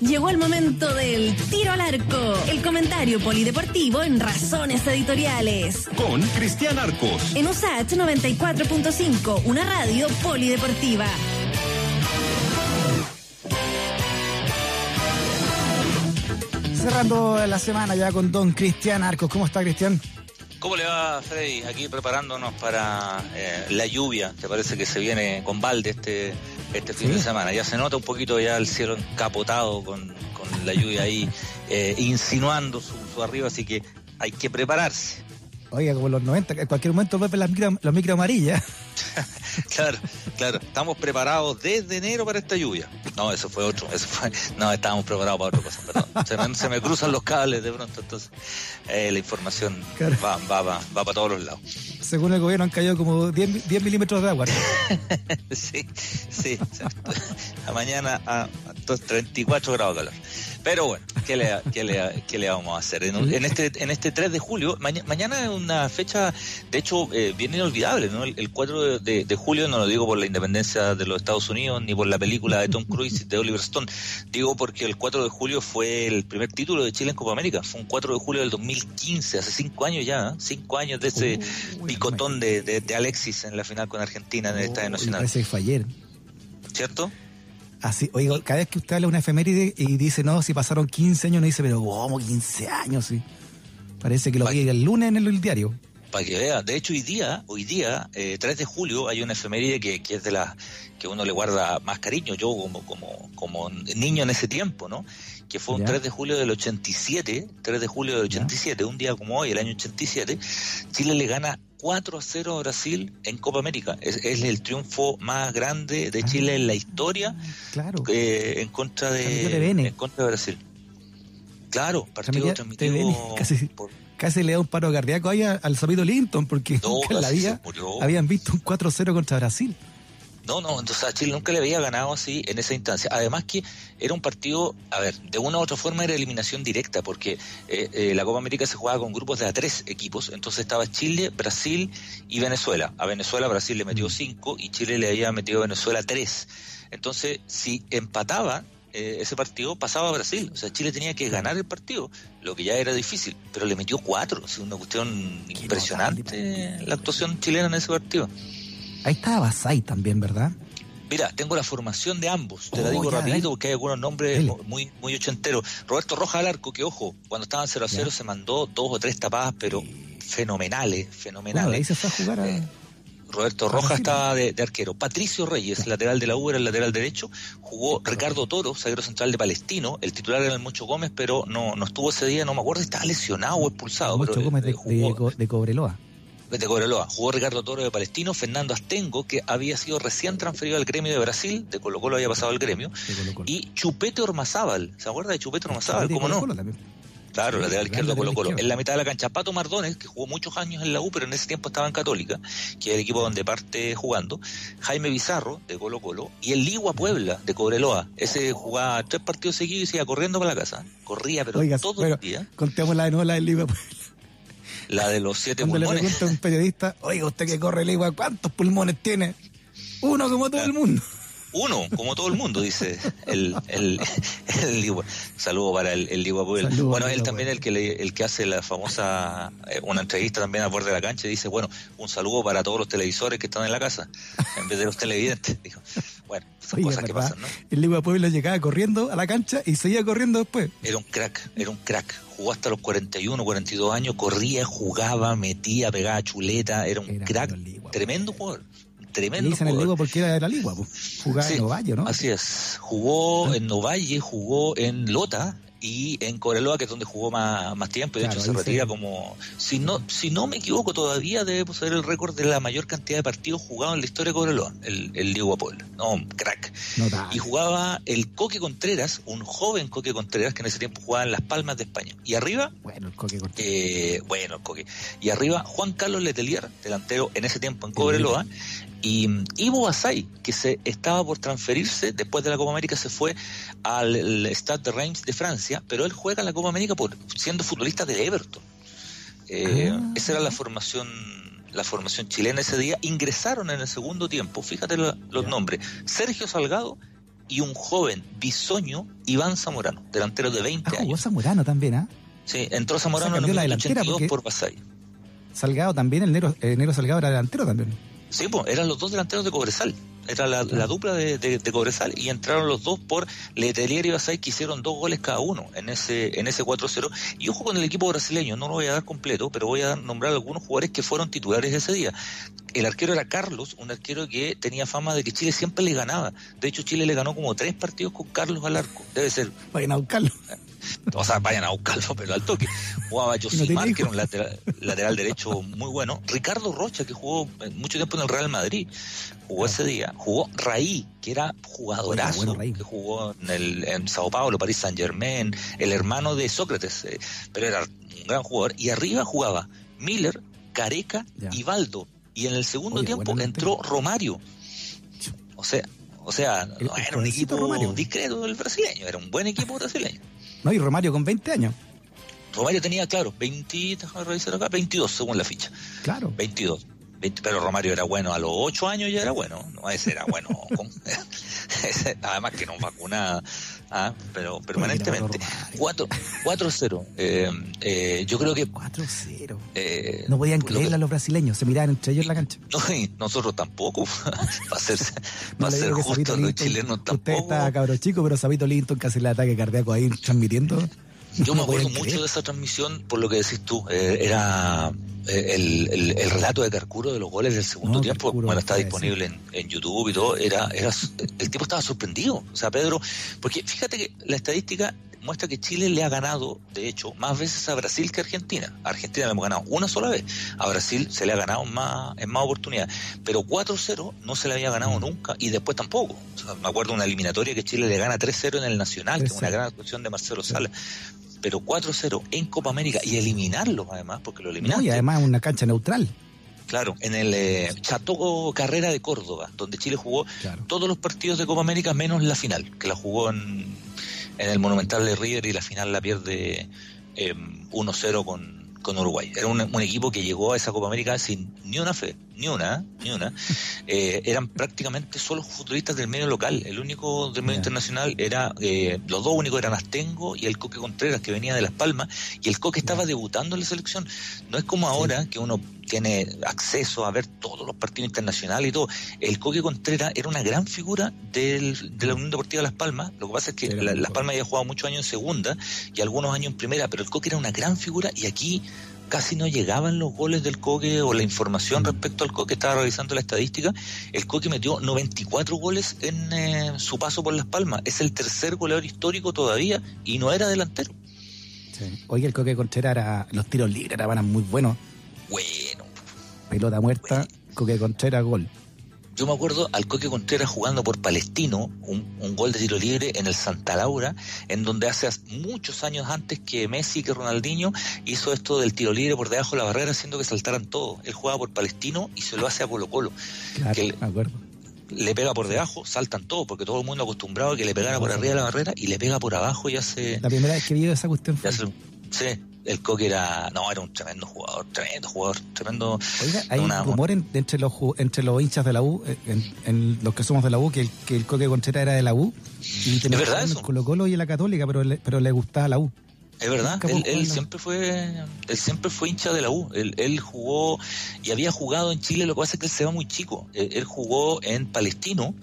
Llegó el momento del tiro al arco, el comentario polideportivo en Razones Editoriales. Con Cristian Arcos. En USAT 94.5, una radio polideportiva. Cerrando la semana ya con don Cristian Arcos. ¿Cómo está, Cristian? ¿Cómo le va, Freddy? Aquí preparándonos para eh, la lluvia, que parece que se viene con balde este, este fin de semana. Ya se nota un poquito ya el cielo encapotado con, con la lluvia ahí eh, insinuando su, su arriba, así que hay que prepararse. Oiga, como los 90, en cualquier momento vuelven las micro, amarillas. claro, claro. Estamos preparados desde enero para esta lluvia. No, eso fue otro. Eso fue, no, estábamos preparados para otra cosa, perdón. Se me, se me cruzan los cables de pronto, entonces eh, la información Claro. va, va, va, va para todos los lados. Según el gobierno han caído como 10, 10 milímetros de agua. ¿no? sí, sí. A mañana a, a 34 grados de calor. Pero bueno, ¿qué le, qué le, qué le vamos a hacer? En, este, en este 3 de julio, maña- mañana es una fecha, de hecho, eh, bien inolvidable, ¿no? El, el 4 de, julio, no lo digo por la independencia de los Estados Unidos, ni por la película de Tom Cruise y de Oliver Stone, digo porque el 4 de julio fue el primer título de Chile en Copa América, fue un 4 de julio del 2015, hace 5 años ya, ¿eh? 5 años de ese picotón de, de- de Alexis en la final con Argentina en el Estadio Uy, Nacional, que fue ayer. ¿cierto? Así, oiga, cada vez que usted habla una efeméride y dice, no, si pasaron 15 años, no dice, pero ¿cómo 15 años? Sí. Parece que lo vi el lunes en el diario. Para que vea, de hecho hoy día, hoy día, eh, 3 de julio, hay una efeméride que, que es de las que uno le guarda más cariño, yo como, como, como niño en ese tiempo, ¿no? Que fue un Ya. 3 de julio del 87, 3 de julio del 87, un día como hoy, el año 87, Chile le gana 4 a 0 a Brasil en Copa América. Es, es el triunfo más grande de Chile en la historia Claro. eh, en contra de en contra de Brasil. Claro, partido transmitido casi- por Casi le da un paro cardíaco ahí al Sabito Linton, porque No, nunca en la vida habían visto un 4-0 contra Brasil. No, no, entonces a Chile nunca le había ganado así en esa instancia. Además que era un partido, a ver, de una u otra forma era eliminación directa, porque eh, eh, la Copa América se jugaba con grupos de a tres equipos, entonces estaba Chile, Brasil y Venezuela. A Venezuela Brasil le metió cinco y Chile le había metido a Venezuela tres. Entonces, si empataba eh, ese partido, pasaba a Brasil. O sea, Chile tenía que ganar el partido, lo que ya era difícil, pero le metió cuatro. Es una cuestión impresionante la actuación chilena en ese partido. Ahí estaba Basay también, ¿verdad? Mira, tengo la formación de ambos. Te la Oh, digo ya, rapidito dale. porque hay algunos nombres Dale. muy muy ochenteros. Roberto Rojas al arco, que ojo, cuando estaban 0 a 0 Ya. se mandó dos o tres tapadas, pero fenomenales, Bueno, fenomenales. ahí se fue a jugar a... Eh, Roberto a Rojas Brasil. estaba de, de arquero. Patricio Reyes, lateral de la U, era el lateral derecho. Jugó Ricardo Toro, zaguero central de Palestino. El titular era el Mocho Gómez, pero no, no estuvo ese día, no me acuerdo si estaba lesionado o expulsado. Mucho pero, Gómez eh, de, jugó- de de Cobreloa. De Cobreloa. Jugó Ricardo Toro de Palestino, Fernando Astengo, que había sido recién transferido al gremio de Brasil, de Colo Colo había pasado al gremio, de Colo Colo. y Chupete Ormazábal. ¿Se acuerda de Chupete Ormazábal? ¿Cómo no? Claro, Sí, lateral izquierdo de Colo Colo. En la mitad de la cancha, Pato Mardones, que jugó muchos años en la U, pero en ese tiempo estaba en Católica, que es el equipo donde parte jugando. Jaime Bizarro, de Colo Colo, y el Ligua Puebla, de Cobreloa. Ese jugaba tres partidos seguidos y se iba corriendo para la casa. Corría, pero Oiga, todo bueno, el día. contemos la de nuevo, la del Liga. La de los siete Cuando le pulmones. pregunta a un periodista, oiga, usted que corre el Liga, ¿cuántos pulmones tiene? Uno como todo el mundo. Uno, como todo el mundo, dice el, el, el Ligua. Saludo para el, el. Saludo Bueno, él también el que le- el que hace la famosa, eh, una entrevista también al borde de la cancha, y dice, bueno, un saludo para todos los televisores que están en la casa, en vez de los televidentes. Dijo, bueno, son cosas que pasan, ¿no? El Liga Puebla llegaba corriendo a la cancha y seguía corriendo después. Era un crack, era un crack. Jugó hasta los 41, 42 años, corría, jugaba, metía, pegaba chuleta, era un Era crack, Ligua, tremendo jugador. Le Tremendo dicen el. Liga porque era de la Liga, pues. jugaba Sí, en Ovalle, ¿no? Así es. Jugó en Novalle, jugó en Lota y en Coreloa, que es donde jugó más, más tiempo. y De Claro, hecho, se retira como. Si no, si no me equivoco, todavía debe poseer el récord de la mayor cantidad de partidos jugados en la historia de Coreloa, el, el Diego Puebla. No, crack. Y jugaba el Coque Contreras, un joven Coque Contreras que en ese tiempo jugaba en Las Palmas de España. Y arriba, Bueno, el coque corto. eh, bueno, el Coque. Y arriba, Juan Carlos Letelier, delantero en ese tiempo en Cobreloa. Y Ivo Basay, que se estaba por transferirse después de la Copa América, se fue al Stade de Reims de Francia, pero él juega en la Copa América por siendo futbolista del Everton. Eh, Ah. Esa era la formación la formación chilena ese día. Ingresaron en el segundo tiempo, fíjate lo- los nombres, Sergio Salgado y un joven bisoño, Iván Zamorano, delantero de 20 Ah, jugó años. Zamorano también, ¿ah? Sí, entró Zamorano O sea, en el la minuto delantera 82 porque- por Basay. Salgado también, el Nero, el Nero Salgado era delantero también. Sí, pues eran los dos delanteros de Cobresal. Era la, la dupla de, de- de Cobresal y entraron los dos por Letelier y Basay que hicieron dos goles cada uno en ese en ese 4-0. Y ojo con el equipo brasileño, no lo voy a dar completo, pero voy a nombrar algunos jugadores que fueron titulares ese día. El arquero era Carlos, un arquero que tenía fama de que Chile siempre le ganaba. De hecho, Chile le ganó como tres partidos con Carlos al arco. Debe ser Vayan a buscarlo. O sea, vayan a buscarlo, pero al toque. Jugaba Josimar, que hijo. era un lateral, lateral derecho muy bueno. Ricardo Rocha, que jugó mucho tiempo en el Real Madrid, jugó ese día. Jugó Raí, que era jugadorazo, Bueno, que jugó en, el, en Sao Paulo, París Saint Germain, el hermano de Sócrates, eh, pero era un gran jugador. Y arriba jugaba Miller, Careca Ya. y Baldo. Y en el segundo Oye, tiempo entró Romario. O sea, o sea, El- no el era un equipo Romario. discreto del brasileño, era un buen equipo brasileño. No, y Romario con 20 años. Romario tenía, claro, 20, déjame revisar acá, 22 según la ficha. Claro. 22. 20, pero Romario era bueno, a los 8 años ya era bueno. No, ese era bueno. con- ese, nada más que no vacunada, ah, pero permanentemente. Romario. 4 4-0. Eh, eh, yo creo que. 4-0. eh, No podían lo creerla los brasileños, se miraban entre ellos en la cancha. no, y nosotros tampoco. Va a ser, No va a le ser digo que justo, Sabito los Linton, chilenos usted tampoco. está cabro chico, pero Sabito Linton casi el ataque cardíaco ahí transmitiendo. Yo me acuerdo mucho creer. de esa transmisión por lo que decís tú. eh, era eh, el, el- el relato de Carcuro de los goles del segundo No, tiempo. Carcuro, bueno, está disponible en, en YouTube y todo. Era, era, el tipo estaba sorprendido. O sea, Pedro, porque fíjate que la estadística muestra que Chile le ha ganado, de hecho, más veces a Brasil que a Argentina. A Argentina le hemos ganado una sola vez. A Brasil se le ha ganado en más, en más oportunidades. Pero 4-0 no se le había ganado Mm. nunca y después tampoco. O sea, me acuerdo de una eliminatoria que Chile le gana 3-0 en el Nacional, que es una 3-0. gran actuación de Marcelo Sala. Pero 4-0 en Copa América y eliminarlo además, porque lo No, eliminaste. y además una cancha neutral. Claro, en el eh, Chateau Carrera de Córdoba, donde Chile jugó Claro. todos los partidos de Copa América menos la final, que la jugó en, en el Monumental de River y la final la pierde eh, 1-0 con, con Uruguay. Era un, un equipo que llegó a esa Copa América sin ni una fe, ni una, ni una. Eh, eran prácticamente solo futbolistas del medio local. El único del medio internacional era, eh, los dos únicos eran Astengo y el Coque Contreras, que venía de Las Palmas, y el Coque estaba debutando en la selección. No es como ahora que uno tiene acceso a ver todos los partidos internacionales y todo. El Coque Contreras era una gran figura del, de la Unión Deportiva Las Palmas. Lo que pasa es que la- Las. Palmas había jugado muchos años en segunda y algunos años en primera, pero el Coque era una gran figura y aquí casi no llegaban los goles del Coque o la información respecto al Coque. Estaba revisando la estadística. El Coque metió 94 goles en eh, su paso por Las Palmas. Es el tercer goleador histórico todavía y no era delantero. Sí. Oye, el Coque Contreras era, los tiros libres eran muy buenos. Bueno, Pelota muerta, Coque Contreras, gol. Yo me acuerdo al Coque Contreras jugando por Palestino, un, un gol de tiro libre en el Santa Laura, en donde hace muchos años antes que Messi, que Ronaldinho, hizo esto del tiro libre por debajo de la barrera, haciendo que saltaran todos. Él jugaba por Palestino y se lo hace a Colo Colo. Claro, Que- me acuerdo. Le pega por debajo, saltan todos, porque todo el mundo acostumbrado a que le pegara por arriba de la barrera y le pega por abajo y hace... La primera vez que vi esa cuestión fue. sí, el Coque era... No, era un tremendo jugador, tremendo jugador, tremendo... Oiga, hay una- rumor en- entre los entre los hinchas de la U, eh, en, en los que somos de la U, que el, que el Coque Contreras era de la U. Y tenía verdad eso? Colo Colo y en la Católica, pero le, pero le gustaba la U. Es verdad, él, siempre fue, él siempre fue hincha de la U. Él, él jugó y había jugado en Chile. Lo que pasa es que él se va muy chico. Él jugó en Palestino,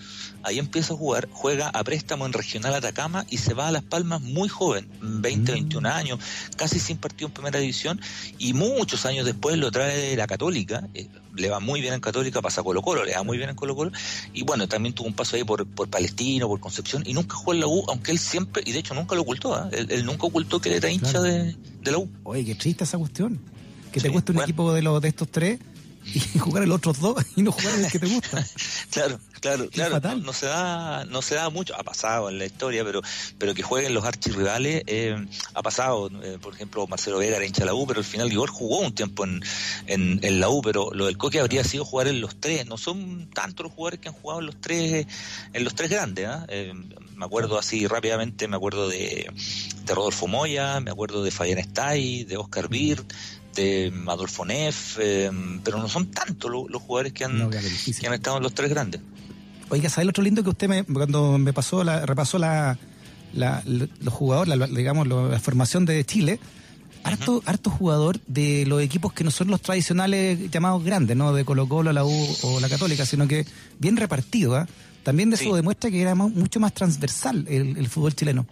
ahí empieza a jugar, juega a préstamo en Regional Atacama y se va a Las Palmas muy joven, 20, Mm. 21 años, casi sin partido en Primera División. Y muchos años después lo trae la Católica. eh, le va muy bien en Católica, pasa a Colo Colo, le va muy bien en Colo Colo. Y bueno, también tuvo un paso ahí por, por Palestino, por Concepción, y nunca jugó en la U, aunque él siempre, y de hecho nunca lo ocultó, ¿ah? él, él nunca ocultó que él era hincha Claro. de, de la U. Oye, qué triste esa cuestión. Que te Sí, cueste un bueno. equipo de los de estos tres y jugar los otros dos y no jugar el que te gusta. Claro, claro, claro. No, no se da, no se da mucho. Ha pasado en la historia, pero, pero que jueguen los archirrivales eh, ha pasado. Eh, por ejemplo, Marcelo Vega era hincha de la U, pero al final Igor jugó un tiempo en, en, en la U, pero lo del Coque habría sido jugar en los tres. No son tantos los jugadores que han jugado en los tres, en los tres grandes. ¿ah? Eh, me acuerdo así rápidamente, me acuerdo de, de Rodolfo Moya, me acuerdo de Fabián Estay, de Oscar Birt, de Adolfo Neff, eh, pero no son tantos lo- los jugadores que han, No, que han estado en los tres grandes. Oiga, ¿sabe el otro lindo que usted me, cuando me pasó la, repasó la, la, los jugadores, la, digamos, la formación de Chile? Harto, harto jugador de los equipos que no son los tradicionales llamados grandes, ¿no? De Colo Colo, la U o la Católica, sino que bien repartido, ¿ah? También de eso demuestra que era mucho más transversal el fútbol chileno.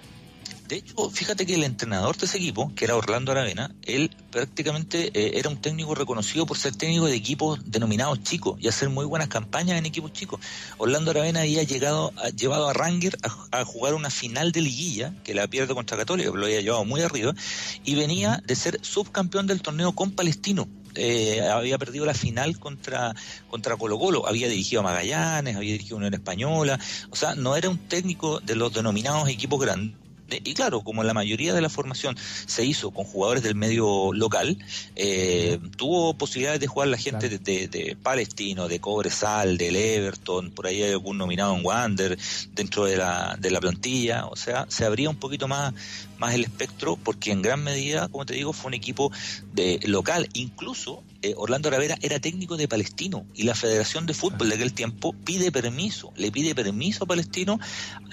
De hecho, fíjate que el entrenador de ese equipo, que era Orlando Aravena, él prácticamente eh, era un técnico reconocido por ser técnico de equipos denominados chicos y hacer muy buenas campañas en equipos chicos. Orlando Aravena había llegado, llevado a Ranger a, jugar una final de liguilla, que la pierde contra Católica, lo había llevado muy arriba, y venía de ser subcampeón del torneo con Palestino. Eh, había perdido la final contra, contra Colo Colo, había dirigido a Magallanes, había dirigido a Unión Española, o sea, no era un técnico de los denominados equipos grandes y claro, como la mayoría de la formación se hizo con jugadores del medio local, eh, tuvo posibilidades de jugar la gente de, Palestino, de Cobresal, del Everton, por ahí hay algún nominado en Wander dentro de la, de la plantilla, o sea, se abría un poquito más, más el espectro porque en gran medida, como te digo, fue un equipo de local, incluso eh, Orlando Ravera era técnico de Palestino y la Federación de Fútbol de aquel tiempo pide permiso, le pide permiso a Palestino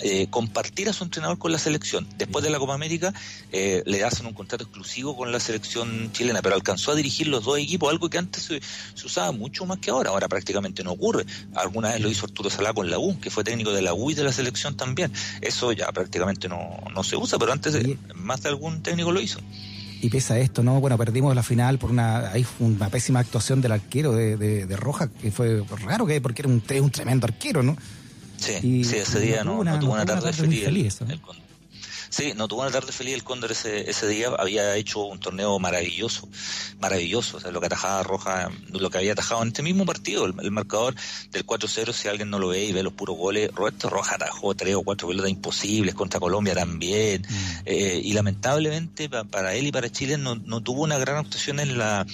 eh, compartir a su entrenador con la selección. Después de la Copa América eh, le hacen un contrato exclusivo con la selección chilena, pero alcanzó a dirigir los dos equipos, algo que antes se, usaba mucho más que ahora, ahora prácticamente no ocurre. Alguna vez lo hizo Arturo Salá con la U, que fue técnico de la U y de la selección también. Eso ya prácticamente no, no se usa, pero antes más de algún técnico lo hizo y pesa esto, ¿no? Bueno, perdimos la final por una, ahí fue una pésima actuación del arquero de, de, Roja, que fue raro que porque era un, un tremendo arquero, ¿no? Sí, sí, ese día no, tuvo una, tarde, feliz. Sí, no tuvo una tarde feliz el Cóndor ese, ese día. Había hecho un torneo maravilloso, maravilloso. O sea, lo que atajaba Roja, lo que había atajado en este mismo partido, el, marcador del 4-0, si alguien no lo ve y ve los puros goles, Roberto Roja atajó tres o cuatro pelotas imposibles contra Colombia también. Mm. Eh, y lamentablemente para él y para Chile no, no tuvo una gran actuación en la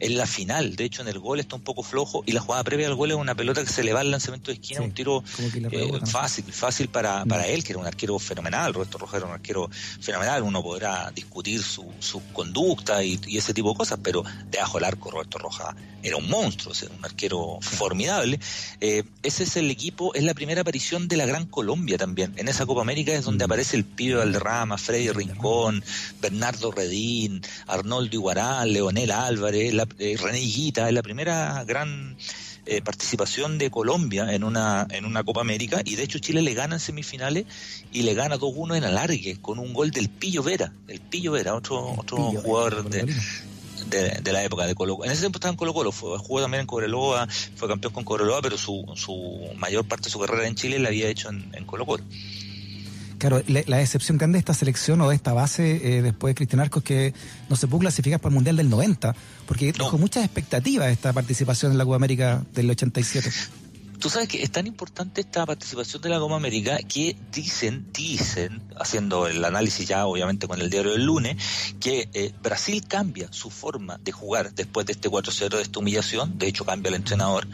en la final. De hecho, en el gol está un poco flojo y la jugada previa al gol es una pelota que se le va al lanzamiento de esquina, un tiro eh, fácil, fácil para, para mm. él, que era un arquero fenomenal. Roberto Roja era un arquero fenomenal. Uno podrá discutir su, su conducta y, ese tipo de cosas, pero debajo del arco, Roberto Roja era un monstruo, era un arquero formidable. Eh, ese es el equipo, es la primera aparición de la Gran Colombia también. En esa Copa América es donde mm. aparece el Pío Valderrama, Freddy Rincón, Bernardo Redín, Arnoldo Iguarán, Leonel Álvarez, la eh, René Higuita, es la primera gran eh, participación de Colombia en una, en una Copa América y de hecho Chile le gana en semifinales y le gana 2-1 en alargue con un gol del Pillo Vera, el Pillo Vera, otro, otro jugador de, de, la época de Colo En ese tiempo estaba en Colo Colo, fue, jugó también en Cobreloa, fue campeón con Cobreloa, pero su, su mayor parte de su carrera en Chile la había hecho en, en Colo Colo. Claro, la, excepción grande de esta selección o de esta base eh, después de Cristian Arcos que no se pudo clasificar para el Mundial del 90, porque no. muchas expectativas esta participación en la Copa América del 87. Tú sabes que es tan importante esta participación de la Copa América que dicen, dicen, haciendo el análisis ya obviamente con el diario del lunes, que eh, Brasil cambia su forma de jugar después de este 4-0, de esta humillación, de hecho cambia el entrenador,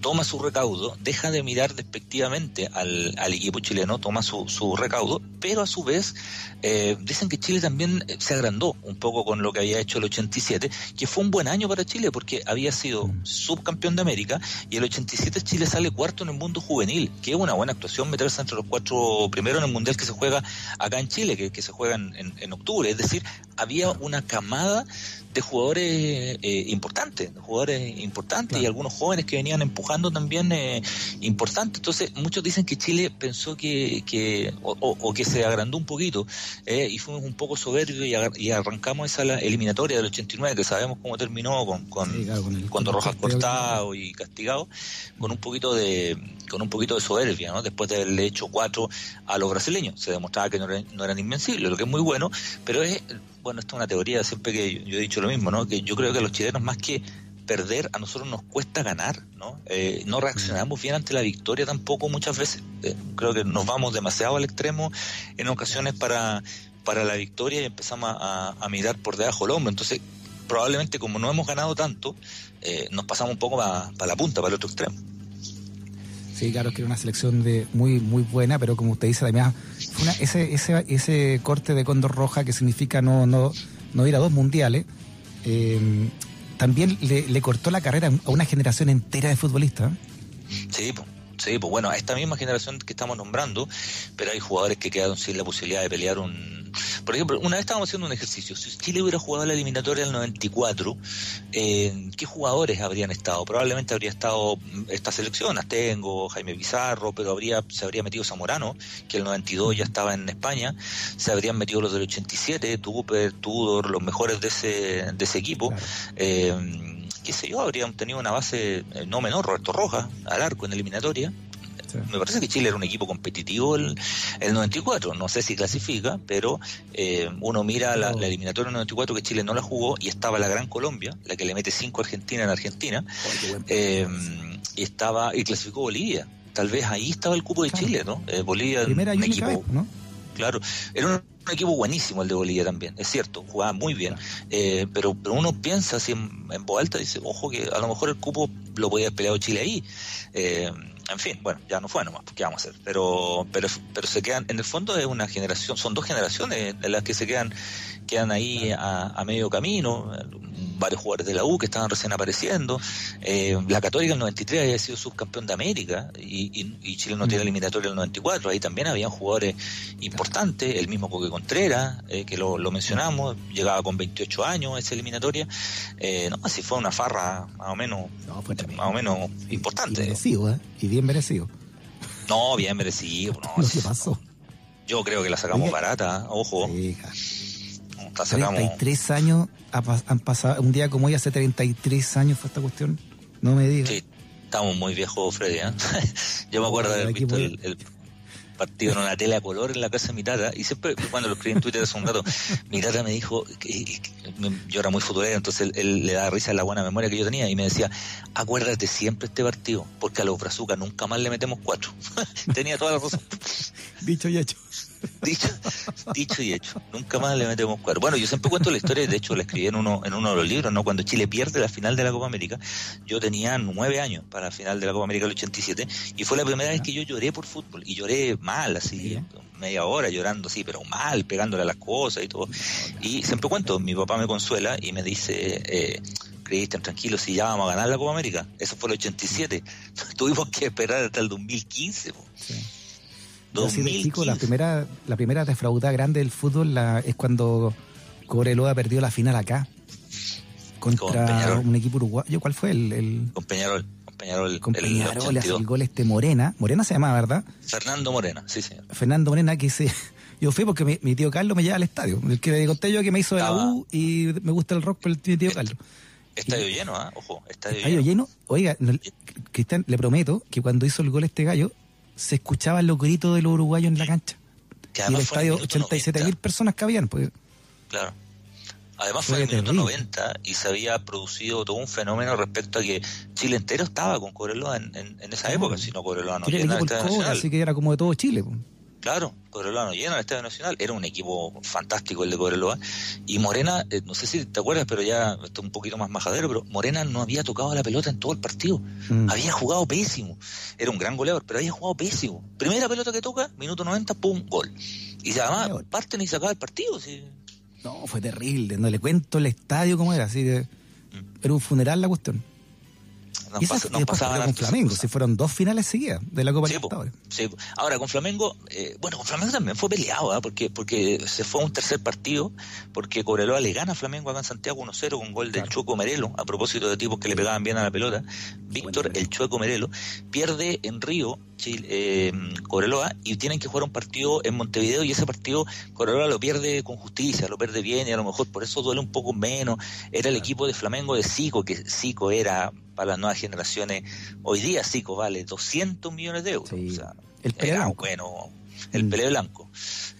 toma su recaudo, deja de mirar despectivamente al, al equipo chileno, toma su, su recaudo, pero a su vez eh, dicen que Chile también eh, se agrandó un poco con lo que había hecho el 87, que fue un buen año para Chile porque había sido mm. subcampeón de América y el 87 Chile sale cuarto en el mundo juvenil, que es una buena actuación meterse entre los cuatro primeros en el mundial que se juega acá en Chile, que, se juega en, en octubre. Es decir, había una camada de jugadores eh, importantes, jugadores importantes y algunos jóvenes que venían empujando también eh, importantes. Entonces, muchos dicen que Chile pensó que, que o, que se agrandó un poquito eh, y fuimos un poco soberbios y, arrancamos esa eliminatoria del 89, que sabemos cómo terminó con, con, cuando Rojas cortado y castigado, con un poquito de con un poquito de soberbia, ¿no? Después de haberle hecho cuatro a los brasileños. Se demostraba que no eran, no eran invencibles, lo que es muy bueno, pero es bueno, esto es una teoría, siempre que yo, he dicho lo mismo, ¿no? Que yo creo que a los chilenos más que perder, a nosotros nos cuesta ganar, ¿no? Eh, no reaccionamos bien ante la victoria tampoco muchas veces. Eh, creo que nos vamos demasiado al extremo en ocasiones para, para la victoria y empezamos a, mirar por debajo del hombro. Entonces, probablemente como no hemos ganado tanto, eh, nos pasamos un poco para la punta, para el otro extremo. Sí, claro, que era una selección de muy muy buena, pero como usted dice, además, ese, ese, ese corte de Cóndor Roja que significa no, no, no ir a dos mundiales, eh, también le, cortó la carrera a una generación entera de futbolistas. Sí, Sí, pues bueno, esta misma generación que estamos nombrando, pero hay jugadores que quedaron sin la posibilidad de pelear un... Por ejemplo, una vez estábamos haciendo un ejercicio, si Chile hubiera jugado la eliminatoria del 94, eh, ¿qué jugadores habrían estado? Probablemente habría estado esta selección, Astengo, Jaime Pizarro, pero habría se habría metido Zamorano, que el 92 ya estaba en España, se habrían metido los del 87, Tuper, Tudor, los mejores de ese, de ese equipo. Eh, qué sé yo, habrían tenido una base eh, no menor, Roberto Rojas, al arco en eliminatoria. Me parece que Chile era un equipo competitivo el, el 94. No sé si clasifica, pero eh, uno mira la, eliminatoria del 94 que Chile no la jugó y estaba la Gran Colombia, la que le mete 5 a Argentina en Argentina, eh, y estaba y clasificó Bolivia. Tal vez ahí estaba el cupo de Chile, ¿no? Bolivia, un equipo, ¿no? Claro, era un un equipo buenísimo el de Bolivia también, es cierto, jugaba muy bien, eh, pero, pero uno piensa así en, en voz alta, dice, ojo que a lo mejor el cupo lo podía haber peleado Chile ahí. Eh, en fin, bueno, ya no fue nomás, ¿qué vamos a hacer? Pero, pero, pero se quedan, en el fondo es una generación, son dos generaciones en las que se quedan, quedan ahí a, medio camino, varios jugadores de la U que estaban recién apareciendo, eh, la Católica en el 93 había sido subcampeón de América y, Chile no tiene mm. eliminatoria en el 94, ahí también habían jugadores importantes, el mismo Coque Contreras, eh, que lo, mencionamos, llegaba con 28 años a esa eliminatoria, eh, no, así fue una farra más o menos, más o menos importante. Y bien merecido. No, bien merecido. No, ¿Qué pasó? Yo creo que la sacamos barata, ojo. Sí, la sacamos... 33 años han pasado, un día como hoy hace 33 años fue esta cuestión. No me digas. Sí, estamos muy viejos, Freddy. ¿eh? Yo me acuerdo de haber visto el, partido en una tele a color en la casa de mi tata, y siempre cuando lo escribí en Twitter hace un rato, mi tata me dijo, que, yo era muy futbolero, entonces él, le daba risa a la buena memoria que yo tenía, y me decía, acuérdate siempre este partido, porque a los brazucas nunca más le metemos cuatro. tenía toda la razón. Dicho y hecho. Dicho, dicho y hecho. Nunca más le metemos cuatro. Bueno, yo siempre cuento la historia, de hecho la escribí en uno, en uno de los libros, ¿no? Cuando Chile pierde la final de la Copa América, yo tenía nueve años para la final de la Copa América del 87, y fue la primera vez que yo lloré por fútbol, y lloré mal, así, media hora llorando así, pero mal, pegándole a las cosas y todo. Y siempre cuento, mi papá me consuela y me dice, eh, Cristian, tranquilo, si ya vamos a ganar la Copa América. Eso fue el 87. Tuvimos que esperar hasta el 2015. Sí la primera, la primera defraudada grande del fútbol la, es cuando Cobreloa perdió la final acá contra un equipo uruguayo. ¿Cuál fue el? el... Con Peñarol. Con Peñarol, el, el gol este Morena. Morena se llama, ¿verdad? Fernando Morena, sí, señor. Fernando Morena, que se. Yo fui porque mi, tío Carlos me lleva al estadio. El que me conté yo que me hizo de la U y me gusta el rock por el tío Carlos. Estadio lleno, ¿ah? Ojo, estadio, estadio lleno. Oiga, Cristian, le prometo que cuando hizo el gol este gallo, se escuchaban los gritos de los uruguayos en la cancha. y el estadio, 87 mil personas que habían. Pues. Claro. Además fue, en el minuto 90 y se había producido todo un fenómeno respecto a que Chile entero estaba con Cobreloa en, en, esa época, si no Cobreloa no Estadio Así que era como de todo Chile. Pues. Claro, Cobreloa no llena el Estadio Nacional, era un equipo fantástico el de Cobreloa. Y Morena, eh, no sé si te acuerdas, pero ya está un poquito más majadero, pero Morena no había tocado la pelota en todo el partido. Mm. Había jugado pésimo. Era un gran goleador, pero había jugado pésimo. Primera pelota que toca, minuto 90, pum, gol. Y además parten y se acaba el partido. ¿sí? No, fue terrible. No le cuento el estadio cómo era, así de... Mm. Era un funeral la cuestión. No y con Flamengo, si fueron dos finales seguidas de la Copa Libertadores. Sí. Ahora, con Flamengo, eh, bueno, con Flamengo también fue peleado, ¿eh? porque porque se fue a un tercer partido, porque Cobreloa le gana a Flamengo acá en Santiago 1-0 con gol del Chueco Merelo, a propósito de tipos que le pegaban bien a la pelota. Víctor, el Chueco Merelo, pierde en Río Chile, eh, Cobreloa y tienen que jugar un partido en Montevideo y ese partido Cobreloa lo pierde con justicia, lo pierde bien y a lo mejor por eso duele un poco menos. Era el equipo de Flamengo de Zico, que Zico era para las nuevas generaciones. Hoy día Zico vale 200 millones de euros. el era bueno, el mm. Pelé Blanco.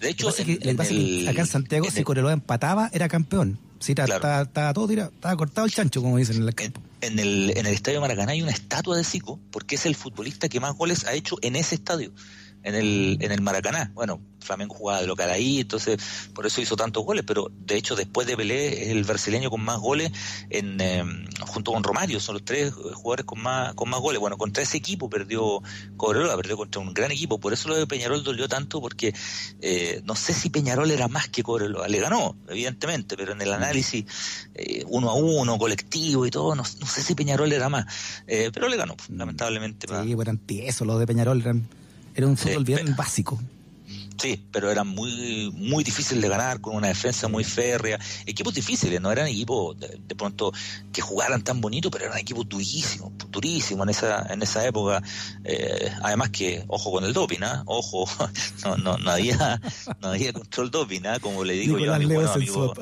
De hecho, acá en Santiago, si Cobreloa empataba, era campeón. Sí, estaba, todo tirado, estaba cortado el chancho, como dicen en el campo. En, el, en el Estadio Maracaná hay una estatua de Zico, porque es el futbolista que más goles ha hecho en ese estadio. En el, en el Maracaná. Bueno, Flamengo jugaba de local ahí, entonces por eso hizo tantos goles, pero de hecho después de Pelé es el brasileño con más goles en, eh, junto con Romario, son los tres jugadores con más, con más goles. Bueno, contra ese equipo perdió Cobreloa, perdió contra un gran equipo, por eso lo de Peñarol dolió tanto, porque eh, no sé si Peñarol era más que Cobreloa, le ganó, evidentemente, pero en el análisis eh, uno a uno, colectivo y todo, no, sé si Peñarol era más, pero le ganó, lamentablemente. Sí, eran tiesos los de Peñarol, eran, era un fútbol bien básico. Sí, pero era muy muy difícil de ganar con una defensa muy férrea. Equipos difíciles, no eran equipos de, pronto que jugaran tan bonito, pero eran equipos durísimos, durísimos en esa en esa época. Eh, además que ojo con el doping, ¿ah? ojo, no, no, no había no había control doping, ¿ah? como le digo yo a mis buenos amigos,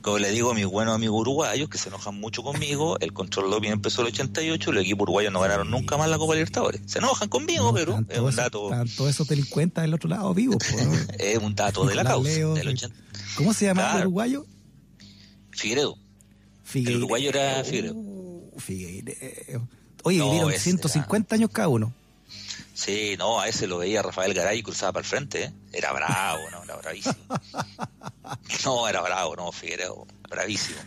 como le digo a mis buenos amigos uruguayos que se enojan mucho conmigo. El control doping empezó el 88, los equipos uruguayos no ganaron nunca más la Copa Libertadores. Se enojan conmigo, pero es un dato. Todos esos delincuentes del otro lado vivos es un dato de la causa. ¿Cómo se llama el uruguayo? Figueredo. El uruguayo era Figueredo. Uh, Figueredo. Oye, vivieron 150 años cada uno. Sí, no, a ese lo veía Rafael Garay y cruzaba para el frente. ¿eh? Era bravo, ¿no? Era bravísimo. no, era bravo, no, Figueredo. Bravísimo.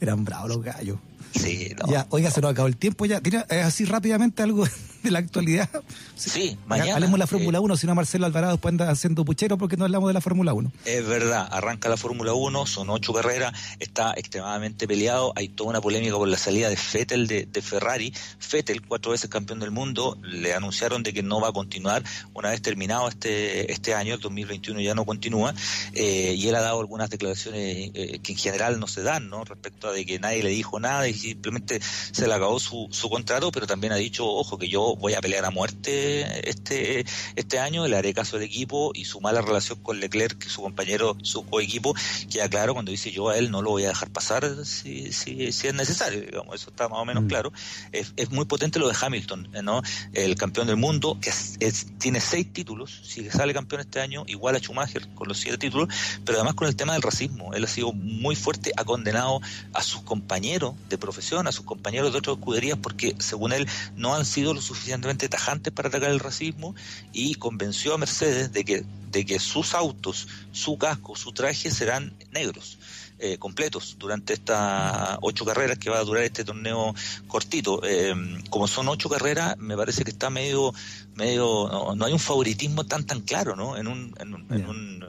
Eran bravos los gallos. Sí, no. Ya, oiga, se nos acabó el tiempo ya. Tira así rápidamente algo de la actualidad. Sí, mañana. Hablemos de la Fórmula 1, si no Marcelo Alvarado después anda haciendo puchero porque no hablamos de la Fórmula 1. Es verdad, arranca la Fórmula 1, son ocho carreras, está extremadamente peleado, hay toda una polémica por la salida de Fettel de, Ferrari. Fettel, cuatro veces campeón del mundo, le anunciaron de que no va a continuar una vez terminado este, este año, el 2021 ya no continúa, eh, y él ha dado algunas declaraciones eh, que en general no se dan, ¿no? Respecto a de que nadie le dijo nada y simplemente se le acabó su, su contrato, pero también ha dicho, ojo, que yo voy a pelear a muerte este, este año, le haré caso al equipo y su mala relación con Leclerc, su compañero, su coequipo, queda claro cuando dice yo a él no lo voy a dejar pasar si, si, si es necesario, digamos, eso está más o menos mm. claro. Es, es, muy potente lo de Hamilton, ¿no? El campeón del mundo, que es, tiene seis títulos, si sale campeón este año, igual a Schumacher con los siete títulos, pero además con el tema del racismo, él ha sido muy fuerte, ha condenado a sus compañeros de profesión, a sus compañeros de otras escuderías, porque según él no han sido lo suficientemente tajantes para atacar el racismo y convenció a Mercedes de que, de que sus autos, su casco, su traje serán negros. Eh, completos durante estas ocho carreras que va a durar este torneo cortito. Eh, como son ocho carreras, me parece que está medio medio no, hay un favoritismo tan tan claro no en un en un, en un,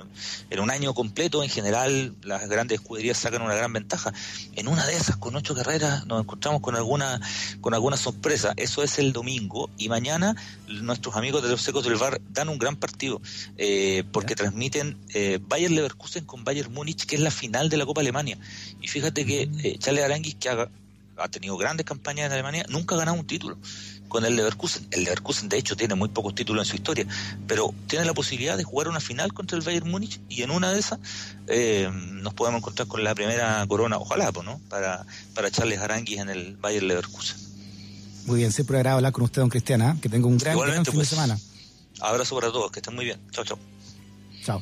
en un año completo en general las grandes escuderías sacan una gran ventaja. En una de esas con ocho carreras nos encontramos con alguna con alguna sorpresa. Eso es el domingo y mañana nuestros amigos de los secos del bar dan un gran partido eh, porque transmiten eh, Bayern Leverkusen con Bayern Múnich que es la final de la Copa Alemania y fíjate que mm. eh, Charles Aranguis que ha, ha tenido grandes campañas en Alemania nunca ha ganado un título con el Leverkusen. El Leverkusen, de hecho, tiene muy pocos títulos en su historia, pero tiene la posibilidad de jugar una final contra el Bayern Múnich y en una de esas eh, nos podemos encontrar con la primera corona, ojalá, ¿no? Para, para Charles Aranguis en el Bayern Leverkusen. Muy bien, siempre agrado hablar con usted, don Cristiana. ¿eh? Que tenga un gran, fin de pues, semana. Abrazo para todos, que estén muy bien. Chao, chao. Chao.